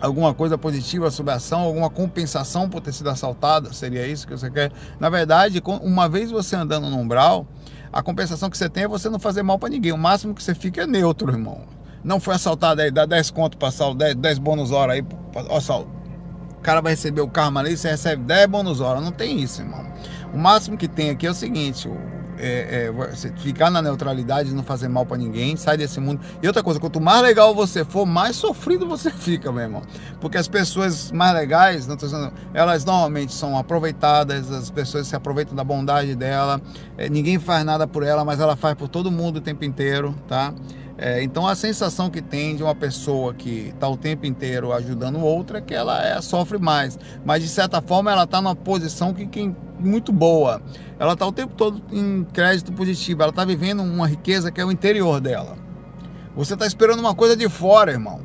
Alguma coisa positiva sobre a ação, alguma compensação por ter sido assaltada, seria isso que você quer? Na verdade, uma vez você andando no umbral, a compensação que você tem é você não fazer mal para ninguém. O máximo que você fica é neutro, irmão. Não foi assaltado aí, dá 10 conto para assalto, 10, 10 bônus hora aí, assalto. O cara vai receber o karma ali, você recebe 10 bônus hora. Não tem isso, irmão. O máximo que tem aqui é o seguinte, é, é, ficar na neutralidade, não fazer mal para ninguém, sai desse mundo. E outra coisa, quanto mais legal você for, mais sofrido você fica, meu irmão. Porque as pessoas mais legais, não dizendo, elas normalmente são aproveitadas, as pessoas se aproveitam da bondade dela, é, ninguém faz nada por ela, mas ela faz por todo mundo o tempo inteiro, tá? É, então a sensação que tem de uma pessoa que está o tempo inteiro ajudando outra é que ela é, sofre mais. Mas de certa forma ela está numa posição que quem muito boa. Ela está o tempo todo em crédito positivo. Ela está vivendo uma riqueza que é o interior dela. Você está esperando uma coisa de fora, irmão.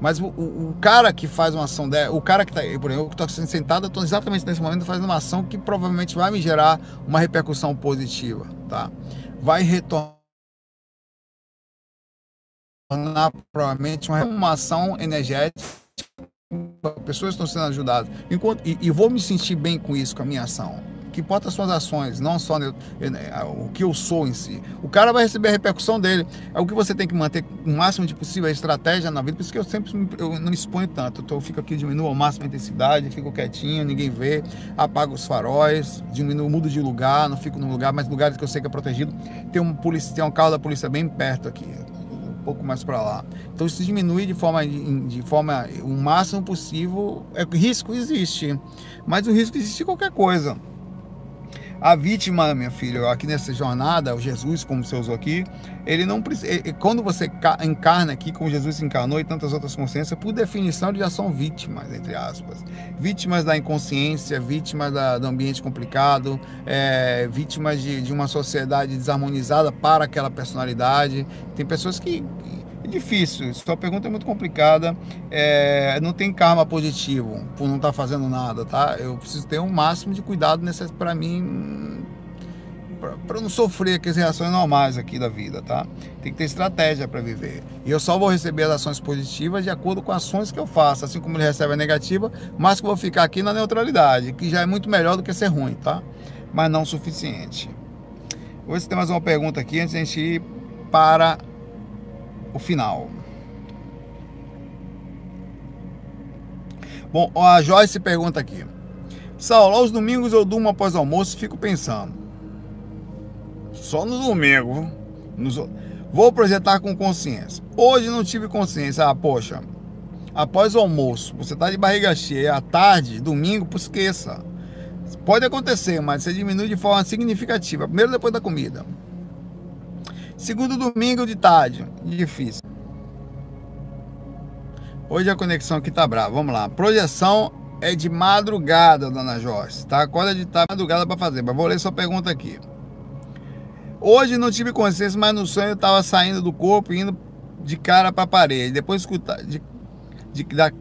Mas o, o, o, cara que faz uma ação dela, o cara que está, por exemplo, que estou sentado, estou exatamente nesse momento fazendo uma ação que provavelmente vai me gerar uma repercussão positiva, tá? Vai retornar provavelmente uma, uma ação energética. Pessoas estão sendo ajudadas. Enquanto e, e, vou me sentir bem com isso com a minha ação. Que importa as suas ações não só né, o que eu sou em si. O cara vai receber a repercussão dele. É o que você tem que manter o máximo de possível a estratégia na vida. Por isso que eu sempre eu não me exponho tanto. Eu fico aqui diminuo ao máximo a intensidade fico quietinho ninguém vê apago os faróis diminuo mudo de lugar não fico num lugar mas lugares que eu sei que é protegido. Tem um polícia tem um carro da polícia bem perto aqui pouco mais para lá. Então isso diminui de forma, de forma o máximo possível. É, risco existe, mas o risco existe de qualquer coisa. A vítima, minha filha, aqui nessa jornada, o Jesus, como você usou aqui, ele não precisa. Quando você encarna aqui, como Jesus encarnou e tantas outras consciências, por definição, já são vítimas, entre aspas. Vítimas da inconsciência, vítimas da, do ambiente complicado, é, vítimas de, de uma sociedade desarmonizada para aquela personalidade. Tem pessoas que difícil, sua pergunta é muito complicada. É, não tem karma positivo por não estar tá fazendo nada, tá? Eu preciso ter um máximo de cuidado para mim, para não sofrer aquelas reações normais aqui da vida, tá? Tem que ter estratégia para viver. E eu só vou receber as ações positivas de acordo com as ações que eu faço. Assim como ele recebe a negativa, mas que eu vou ficar aqui na neutralidade, que já é muito melhor do que ser ruim, tá? Mas não o suficiente. Hoje tem mais uma pergunta aqui antes de a gente ir para o final. Bom, a Joyce pergunta aqui. Saulo, aos domingos eu durmo após almoço e fico pensando. Só no domingo. Vou projetar com consciência. Hoje não tive consciência. Ah, poxa. Após o almoço, você está de barriga cheia. À tarde, domingo, esqueça. Pode acontecer, mas você diminui de forma significativa. Primeiro depois da comida. Segundo domingo de tarde, difícil. Hoje a conexão aqui tá brava. Vamos lá. Projeção é de madrugada, dona Joyce. Tá? Acorda de madrugada para fazer. Mas vou ler sua pergunta aqui. Hoje não tive consciência, mas no sonho eu estava saindo do corpo e indo de cara para a parede. Depois escutar de, de, da,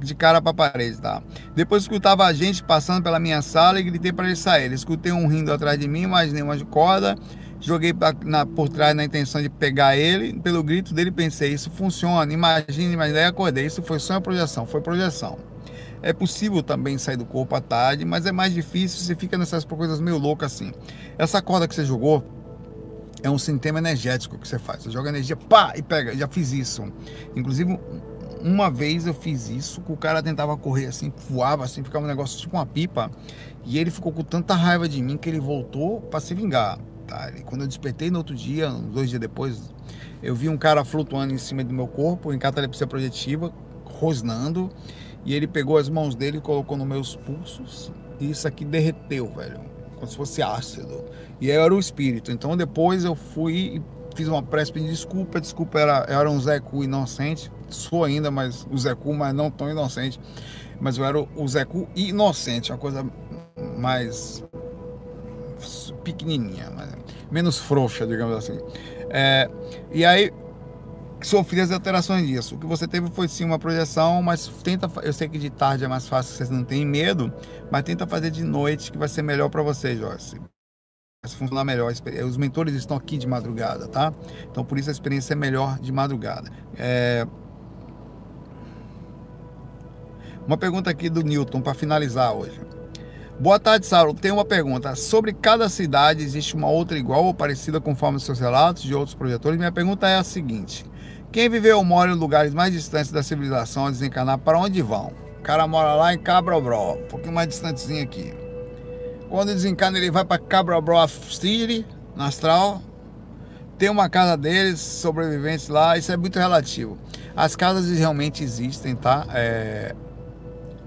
de cara para a parede, tá? Depois escutava a gente passando pela minha sala e gritei para ele sair. Escutei um rindo atrás de mim, imaginei uma corda, joguei pra, na, por trás na intenção de pegar ele. Pelo grito dele pensei, isso funciona, imagine, mas daí acordei. Isso foi só uma projeção, foi projeção. É possível também sair do corpo à tarde, mas é mais difícil, você fica nessas coisas meio loucas assim. Essa corda que você jogou é um sistema energético que você faz. Você joga energia, pá, e pega. Já fiz isso. Inclusive, uma vez eu fiz isso, que o cara tentava correr assim, voava assim, ficava um negócio tipo uma pipa. E ele ficou com tanta raiva de mim que ele voltou para se vingar. Quando eu despertei no outro dia, dois dias depois, eu vi um cara flutuando em cima do meu corpo, em catalepsia projetiva, rosnando. E ele pegou as mãos dele e colocou nos meus pulsos. E isso aqui derreteu, velho. Como se fosse ácido. E eu era o espírito. Então depois eu fui e fiz uma prece pedindo desculpa. Desculpa, era, eu era um Zé Cu inocente. Sou ainda, mas o Zé Cu, mas não tão inocente. Mas eu era o Zé Cu inocente. Uma coisa mais pequenininha, menos frouxa, digamos assim. É, e aí sofri as alterações disso. O que você teve foi sim uma projeção, mas tenta. Eu sei que de tarde é mais fácil, vocês não têm medo, mas tenta fazer de noite que vai ser melhor para você, Joyce. Vai funcionar melhor. Os mentores estão aqui de madrugada, tá? Então por isso a experiência é melhor de madrugada. É... Uma pergunta aqui do Newton para finalizar hoje. Boa tarde, Saulo. Tem uma pergunta. Sobre cada cidade, existe uma outra igual ou parecida conforme seus relatos de outros projetores? Minha pergunta é a seguinte: quem viveu ou mora em lugares mais distantes da civilização a desencarnar, para onde vão? O cara mora lá em Cabrobró, um pouquinho mais distantezinho aqui. Quando desencarna, ele vai para Cabrobró City, na astral. Tem uma casa deles, sobreviventes lá, isso é muito relativo. As casas realmente existem, tá? É...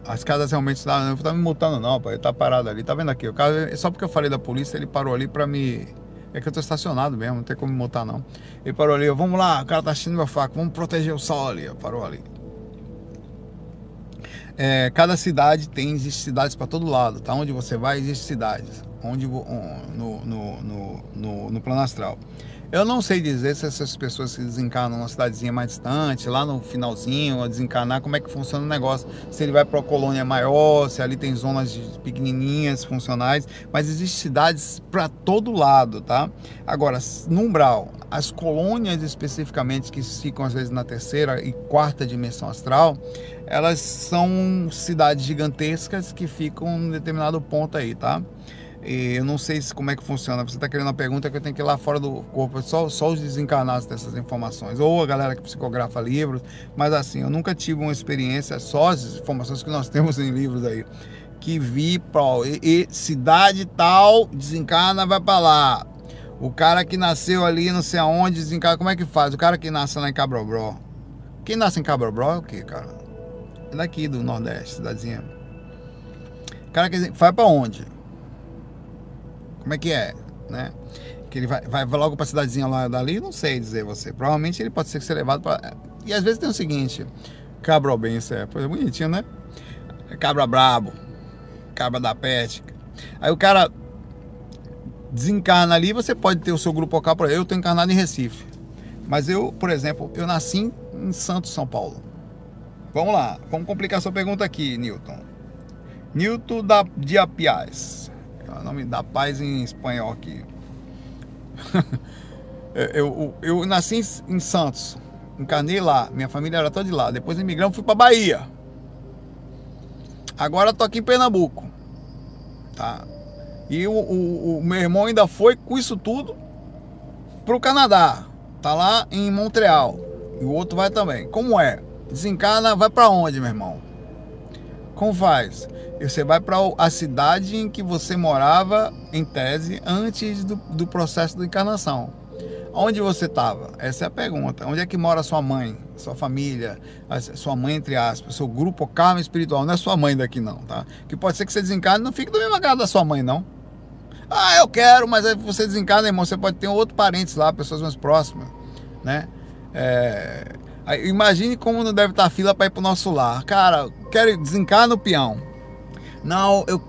As casas realmente não tá me multando não, pai. Ele tá parado ali, tá vendo aqui? O cara, só porque eu falei da polícia, ele parou ali para me é que eu tô estacionado mesmo, não tem como me multar não. Ele parou ali, vamos lá, o cara tá assistindo meu faco, vamos proteger o sol ali, parou ali. É, cada cidade tem, existe cidades para todo lado, tá? Onde você vai, existe cidades. Onde, no, no, no, no, no plano astral. Eu não sei dizer se essas pessoas que desencarnam numa cidadezinha mais distante, lá no finalzinho, a desencarnar, como é que funciona o negócio. Se ele vai para uma colônia maior, se ali tem zonas pequenininhas, funcionais, mas existem cidades para todo lado, tá? Agora, no umbral, as colônias especificamente que ficam às vezes na terceira e quarta dimensão astral, elas são cidades gigantescas que ficam em determinado ponto aí, tá? Eu não sei se, como é que funciona. Você está querendo uma pergunta que eu tenho que ir lá fora do corpo, só, só os desencarnados dessas informações, ou a galera que psicografa livros. Mas assim, eu nunca tive uma experiência, só as informações que nós temos em livros aí, que vi, pô, e, e cidade tal, desencarna, vai para lá. O cara que nasceu ali, não sei aonde, desencarna, como é que faz? O cara que nasce lá em Cabrobró. Quem nasce em Cabrobró é o quê, cara? É daqui do Nordeste, cidadezinha. O cara que vai para onde? Como é que é, né? Que ele vai, vai logo para a cidadezinha lá dali, não sei dizer você. Provavelmente ele pode ser, ser levado para. E às vezes tem o seguinte: cabra bem, é, é bonitinho, né? Cabra brabo, cabra da pet. Aí o cara desencarna ali, você pode ter o seu grupo local. Eu estou encarnado em Recife. Mas eu, por exemplo, eu nasci em Santos, São Paulo. Vamos lá, vamos complicar sua pergunta aqui, Newton. Newton da Diapiaz. É o nome da paz em espanhol aqui. eu, eu, eu, nasci em, Santos, encarnei lá, minha família era toda de lá. Depois imigramos, fui para Bahia. Agora tô aqui em Pernambuco, tá? E o, o, o meu irmão ainda foi com isso tudo pro Canadá. Tá lá em Montreal. E o outro vai também. Como é? Desencarna, vai para onde, meu irmão? Como faz? Você vai para a cidade em que você morava, em tese, antes do, do processo de encarnação. Onde você estava? Essa é a pergunta. Onde é que mora sua mãe, sua família, sua mãe, entre aspas, seu grupo karma espiritual? Não é sua mãe daqui, não, tá? Que pode ser que você desencarne e não fique do mesmo casa da sua mãe, não. Ah, eu quero, mas aí você desencarna, irmão, você pode ter outro parente lá, pessoas mais próximas, né? É... Imagine como não deve estar fila para ir para o nosso lar. Cara, quero desencarnar no peão. Não, eu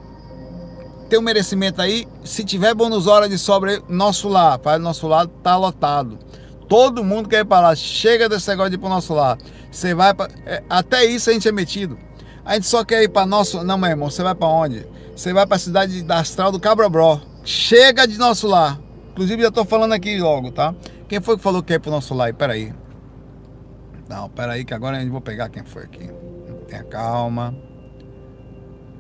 um merecimento aí. Se tiver bônus hora de sobra nosso lar, para nosso lado tá lotado. Todo mundo quer ir para lá. Chega desse negócio de ir para o nosso lar. Você vai para. É, até isso a gente é metido. A gente só quer ir para nosso. Não, meu irmão, você vai para onde? Você vai para a cidade da Astral do Cabrobró. Chega de nosso lar. Inclusive, já estou falando aqui logo, tá? Quem foi que falou que ir para o nosso lar? Peraí. Não, peraí, que agora a gente vou pegar quem foi aqui. Tenha calma.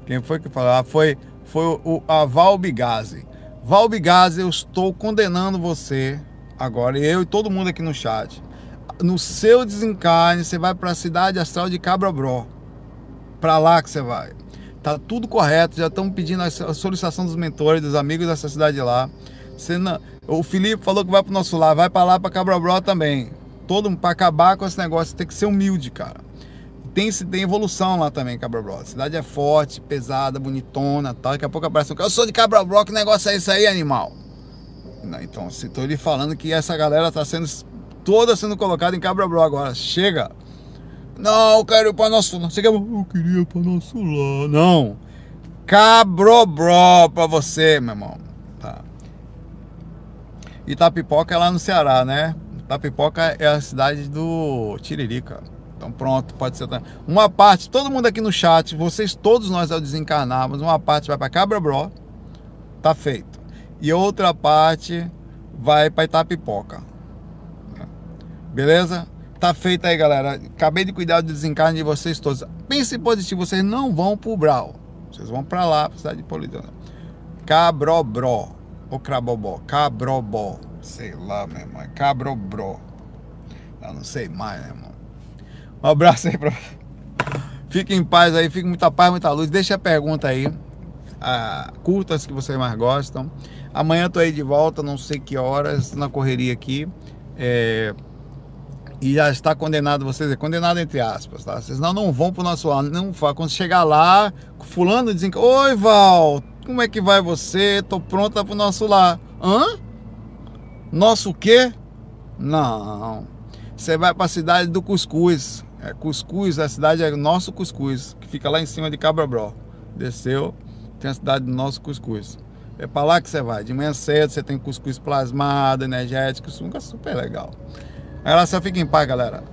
Quem foi que falou? Ah, foi, foi o, a Val Bigazzi. Val Bigazzi, eu estou condenando você agora, eu e todo mundo aqui no chat. No seu desencarne, você vai para a cidade astral de Cabrabró. Para lá que você vai. Tá tudo correto, já estão pedindo a solicitação dos mentores, dos amigos dessa cidade lá. Não, o Felipe falou que vai pro nosso lar, vai para lá para Cabrabró também. Todo para acabar com esse negócio, tem que ser humilde, cara tem, tem evolução lá também, Cabra A cidade é forte, pesada, bonitona tal. Daqui a pouco aparece um cara, eu sou de Cabra que negócio é esse aí, animal? Não, então, se tô lhe falando que essa galera tá sendo toda sendo colocada em Cabra agora. Chega! Não, eu quero ir para nosso. Você quer... Eu queria ir para nosso lar. Não. Cabrobró para você, meu irmão. Tá. Itapipoca é lá no Ceará, né? Itapipoca é a cidade do Tiririca. Então pronto, pode ser. Uma parte, todo mundo aqui no chat, vocês todos nós ao desencarnarmos, uma parte vai para Cabra Bro, tá feito. E outra parte vai para Itapipoca. Beleza? Tá feito aí, galera. Acabei de cuidar do desencarne de vocês todos. Pense positivo, vocês não vão pro Brau. Vocês vão para lá, pra cidade de Polidona. Cabrobró. Ou Crabobó. Cabrobó. Sei lá, meu irmão. Cabrobró. Eu não sei mais, meu irmão. Um abraço aí pra. Fique em paz aí, fique muita paz, muita luz. Deixa a pergunta aí. Ah, curtas que vocês mais gostam. Amanhã tô aí de volta, não sei que horas, na correria aqui. É, e já está condenado, vocês é condenado entre aspas, tá? Vocês não, não vão pro nosso lado, não vá. Quando chegar lá, fulano dizem, oi Val, como é que vai você? Tô pronta pro nosso lar. Hã? Nosso quê? Não. Você vai para a cidade do Cuscuz. É, Cuscuz, a cidade é nosso Cuscuz, que fica lá em cima de Cabrabró. Desceu, tem a cidade do nosso Cuscuz. É para lá que você vai. De manhã cedo você tem cuscuz plasmado, energético, isso é super legal. Agora só fica em paz, galera.